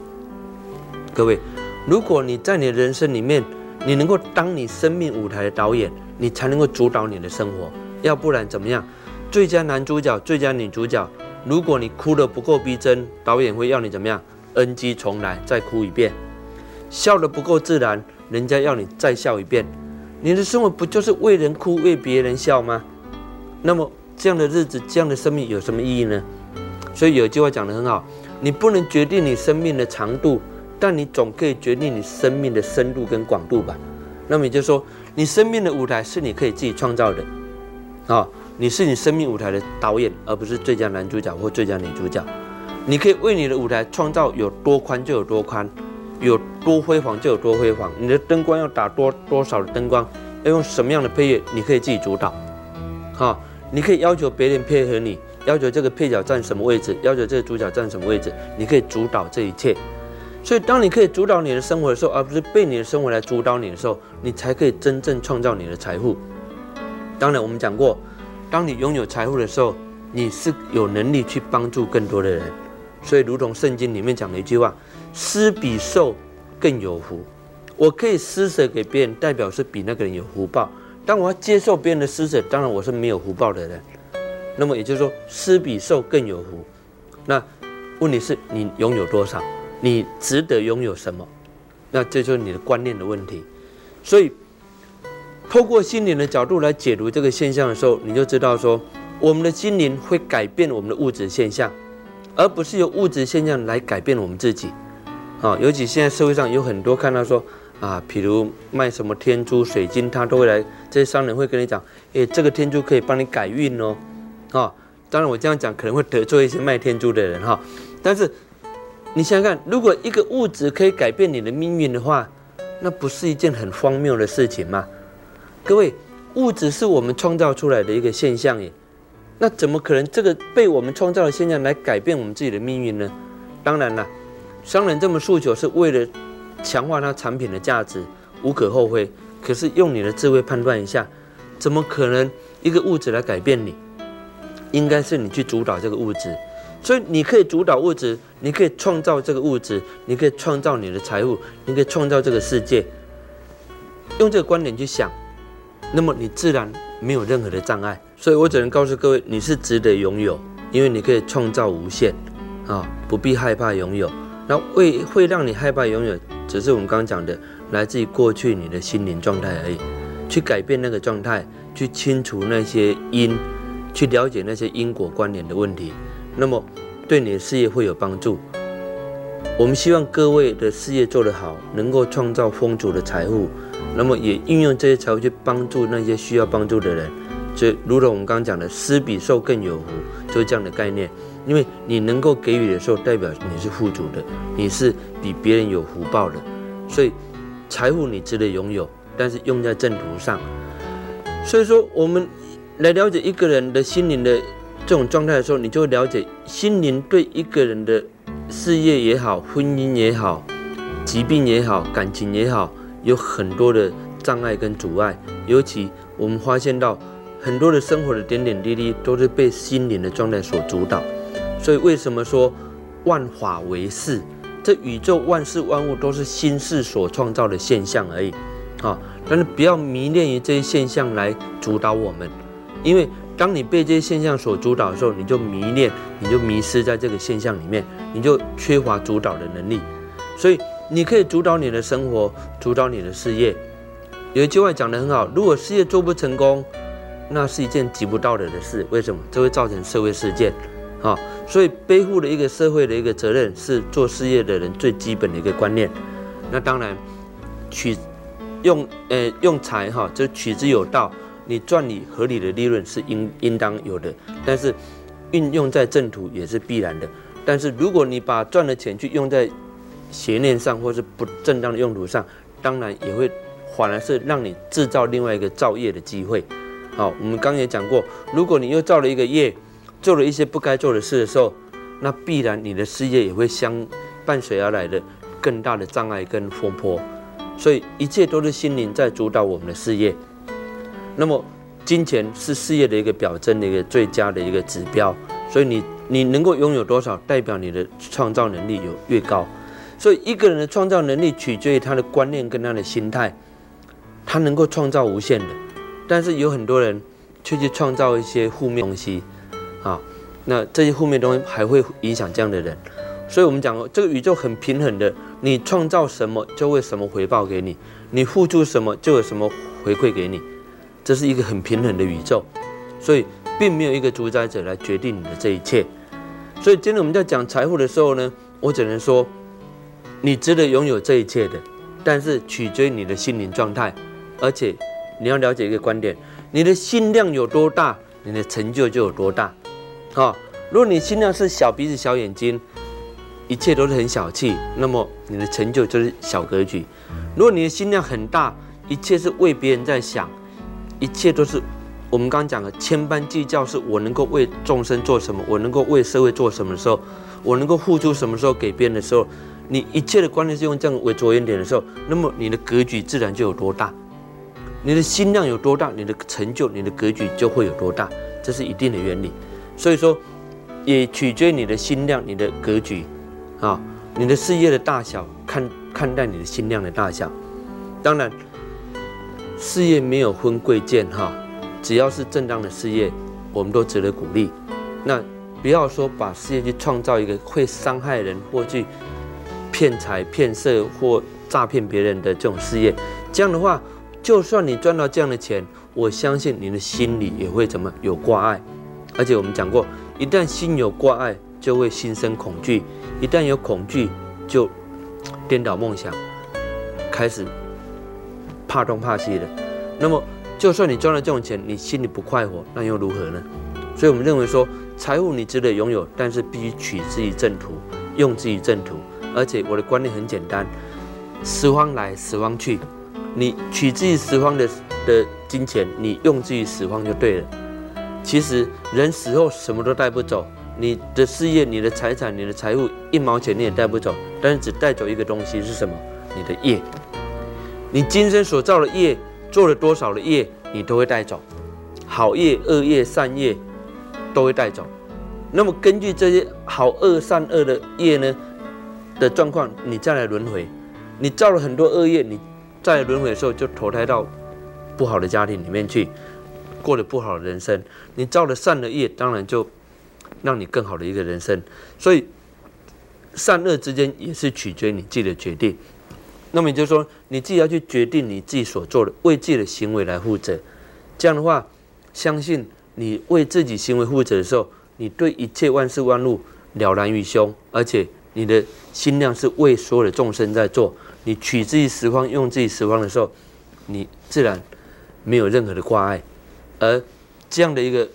各位，如果你在你的人生里面，你能够当你生命舞台的导演，你才能够主导你的生活。要不然怎么样？最佳男主角、最佳女主角，如果你哭得不够逼真，导演会要你怎么样？NG 重来，再哭一遍。笑得不够自然，人家要你再笑一遍。你的生活不就是为人哭、为别人笑吗？那么这样的日子、这样的生命有什么意义呢？所以有句话讲得很好：你不能决定你生命的长度。但你总可以决定你生命的深度跟广度吧？那么也就是说，你生命的舞台是你可以自己创造的，啊，你是你生命舞台的导演，而不是最佳男主角或最佳女主角。你可以为你的舞台创造有多宽就有多宽，有多辉煌就有多辉煌。你的灯光要打多多少的灯光，要用什么样的配乐，你可以自己主导，哈，你可以要求别人配合你，要求这个配角站什么位置，要求这个主角站什么位置，你可以主导这一切。所以，当你可以主导你的生活的时候，而不是被你的生活来主导你的时候，你才可以真正创造你的财富。当然，我们讲过，当你拥有财富的时候，你是有能力去帮助更多的人。所以，如同圣经里面讲的一句话：“施比受更有福。”我可以施舍给别人，代表是比那个人有福报。当我要接受别人的施舍，当然我是没有福报的人。那么也就是说，施比受更有福。那问题是你拥有多少？你值得拥有什么？那这就是你的观念的问题。所以，透过心灵的角度来解读这个现象的时候，你就知道说，我们的心灵会改变我们的物质现象，而不是由物质现象来改变我们自己。啊，尤其现在社会上有很多看到说，啊，譬如卖什么天珠、水晶，他都会来，这些商人会跟你讲，诶，这个天珠可以帮你改运哦。啊，当然我这样讲可能会得罪一些卖天珠的人哈，但是。你想想看，如果一个物质可以改变你的命运的话，那不是一件很荒谬的事情吗？各位，物质是我们创造出来的一个现象耶，那怎么可能这个被我们创造的现象来改变我们自己的命运呢？当然了，商人这么诉求是为了强化他产品的价值，无可厚非。可是用你的智慧判断一下，怎么可能一个物质来改变你？应该是你去主导这个物质。所以你可以主导物质，你可以创造这个物质，你可以创造你的财富，你可以创造这个世界。用这个观点去想，那么你自然没有任何的障碍。所以我只能告诉各位，你是值得拥有，因为你可以创造无限，啊，不必害怕拥有。那会会让你害怕拥有，只是我们刚刚讲的，来自于过去你的心灵状态而已。去改变那个状态，去清除那些因，去了解那些因果关联的问题。那么，对你的事业会有帮助。我们希望各位的事业做得好，能够创造丰足的财富。那么，也运用这些财富去帮助那些需要帮助的人。所以，如同我们刚刚讲的，施比受更有福，就是这样的概念。因为你能够给予的时候，代表你是富足的，你是比别人有福报的。所以，财富你值得拥有，但是用在正途上。所以说，我们来了解一个人的心灵的。这种状态的时候，你就会了解心灵对一个人的事业也好、婚姻也好、疾病也好、感情也好，有很多的障碍跟阻碍。尤其我们发现到很多的生活的点点滴滴都是被心灵的状态所主导。所以为什么说万法为事？这宇宙万事万物都是心事所创造的现象而已。啊，但是不要迷恋于这些现象来主导我们，因为当你被这些现象所主导的时候，你就迷恋，你就迷失在这个现象里面，你就缺乏主导的能力。所以你可以主导你的生活，主导你的事业。有一句话讲得很好：如果事业做不成功，那是一件极不道德的事。为什么？这会造成社会事件。啊，所以背负了一个社会的一个责任，是做事业的人最基本的一个观念。那当然，取。用呃用财哈，就取之有道，你赚你合理的利润是应应当有的，但是运用在正途也是必然的。但是如果你把赚的钱去用在邪念上，或是不正当的用途上，当然也会反而是让你制造另外一个造业的机会。好，我们刚也讲过，如果你又造了一个业，做了一些不该做的事的时候，那必然你的事业也会相伴随而来的更大的障碍跟风波。所以一切都是心灵在主导我们的事业。那么，金钱是事业的一个表征的一个最佳的一个指标。所以你你能够拥有多少，代表你的创造能力有越高。所以一个人的创造能力取决于他的观念跟他的心态，他能够创造无限的。但是有很多人却去创造一些负面东西啊，那这些负面东西还会影响这样的人。所以我们讲，这个宇宙很平衡的，你创造什么就会什么回报给你，你付出什么就有什么回馈给你，这是一个很平衡的宇宙。所以并没有一个主宰者来决定你的这一切。所以今天我们在讲财富的时候呢，我只能说，你值得拥有这一切的，但是取决于你的心灵状态，而且你要了解一个观点，你的心量有多大，你的成就就有多大。啊，如果你心量是小鼻子小眼睛。一切都是很小气，那么你的成就就是小格局。如果你的心量很大，一切是为别人在想，一切都是我们刚刚讲的千般计较，是我能够为众生做什么，我能够为社会做什么的时候，我能够付出什么时候给别人的时候，你一切的观念是用这样为着眼点的时候，那么你的格局自然就有多大。你的心量有多大，你的成就、你的格局就会有多大，这是一定的原理。所以说，也取决于你的心量、你的格局。啊，你的事业的大小，看看待你的心量的大小。当然，事业没有分贵贱哈，只要是正当的事业，我们都值得鼓励。那不要说把事业去创造一个会伤害人或去骗财骗色或诈骗别人的这种事业。这样的话，就算你赚到这样的钱，我相信你的心里也会怎么有挂碍。而且我们讲过，一旦心有挂碍，就会心生恐惧。一旦有恐惧，就颠倒梦想，开始怕东怕西的。那么，就算你赚了这种钱，你心里不快活，那又如何呢？所以我们认为说，财富你值得拥有，但是必须取之于正途，用之于正途。而且我的观念很简单：十方来，十方去。你取之于十方的的金钱，你用之于十方就对了。其实人死后什么都带不走。你的事业、你的财产、你的财富，一毛钱你也带不走，但是只带走一个东西是什么？你的业。你今生所造的业，做了多少的业，你都会带走。好业、恶业、善业，都会带走。那么根据这些好恶善恶的业呢的状况，你再来轮回。你造了很多恶业，你在轮回的时候就投胎到不好的家庭里面去，过了不好的人生。你造了善的业，当然就。让你更好的一个人生，所以善恶之间也是取决于你自己的决定。那么也就是说，你自己要去决定你自己所做的，为自己的行为来负责。这样的话，相信你为自己行为负责的时候，你对一切万事万物了然于胸，而且你的心量是为所有的众生在做。你取自己十方，用自己十方的时候，你自然没有任何的挂碍。而这样的一个。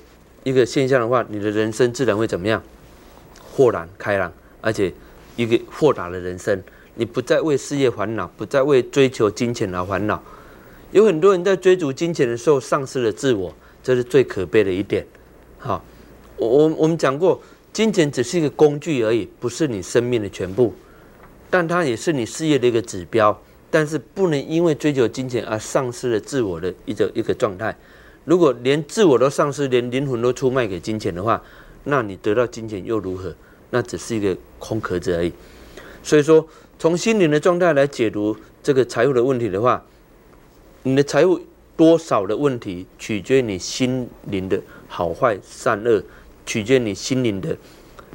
一个现象的话，你的人生自然会怎么样？豁然开朗，而且一个豁达的人生，你不再为事业烦恼，不再为追求金钱而烦恼。有很多人在追逐金钱的时候丧失了自我，这是最可悲的一点。好，我我我们讲过，金钱只是一个工具而已，不是你生命的全部，但它也是你事业的一个指标。但是不能因为追求金钱而丧失了自我的一个一个状态。如果连自我都丧失，连灵魂都出卖给金钱的话，那你得到金钱又如何？那只是一个空壳子而已。所以说，从心灵的状态来解读这个财务的问题的话，你的财务多少的问题，取决于你心灵的好坏善恶，取决于你心灵的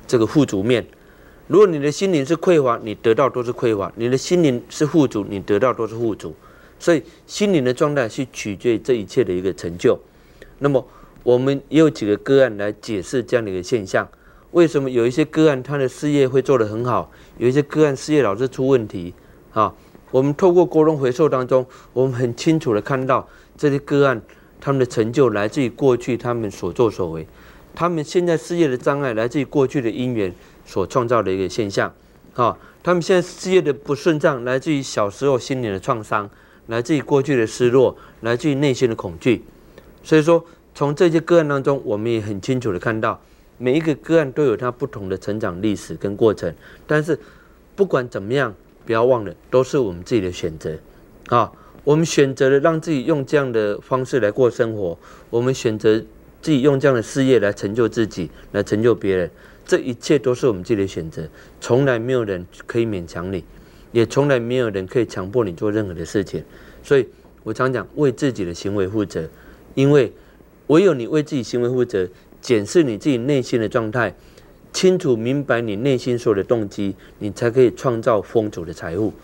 这个富足面。如果你的心灵是匮乏，你得到都是匮乏；你的心灵是富足，你得到都是富足。所以心灵的状态是取决于这一切的一个成就。那么我们也有几个个案来解释这样的一个现象：为什么有一些个案他的事业会做得很好，有一些个案事业老是出问题？啊，我们透过沟通回溯当中，我们很清楚的看到这些个案他们的成就来自于过去他们所作所为，他们现在事业的障碍来自于过去的因缘所创造的一个现象。啊，他们现在事业的不顺畅来自于小时候心灵的创伤。来自于过去的失落，来自于内心的恐惧，所以说从这些个案当中，我们也很清楚的看到，每一个个案都有它不同的成长历史跟过程。但是不管怎么样，不要忘了，都是我们自己的选择啊！我们选择了让自己用这样的方式来过生活，我们选择自己用这样的事业来成就自己，来成就别人，这一切都是我们自己的选择，从来没有人可以勉强你。也从来没有人可以强迫你做任何的事情，所以我常讲为自己的行为负责，因为唯有你为自己行为负责，检视你自己内心的状态，清楚明白你内心所有的动机，你才可以创造丰足的财富。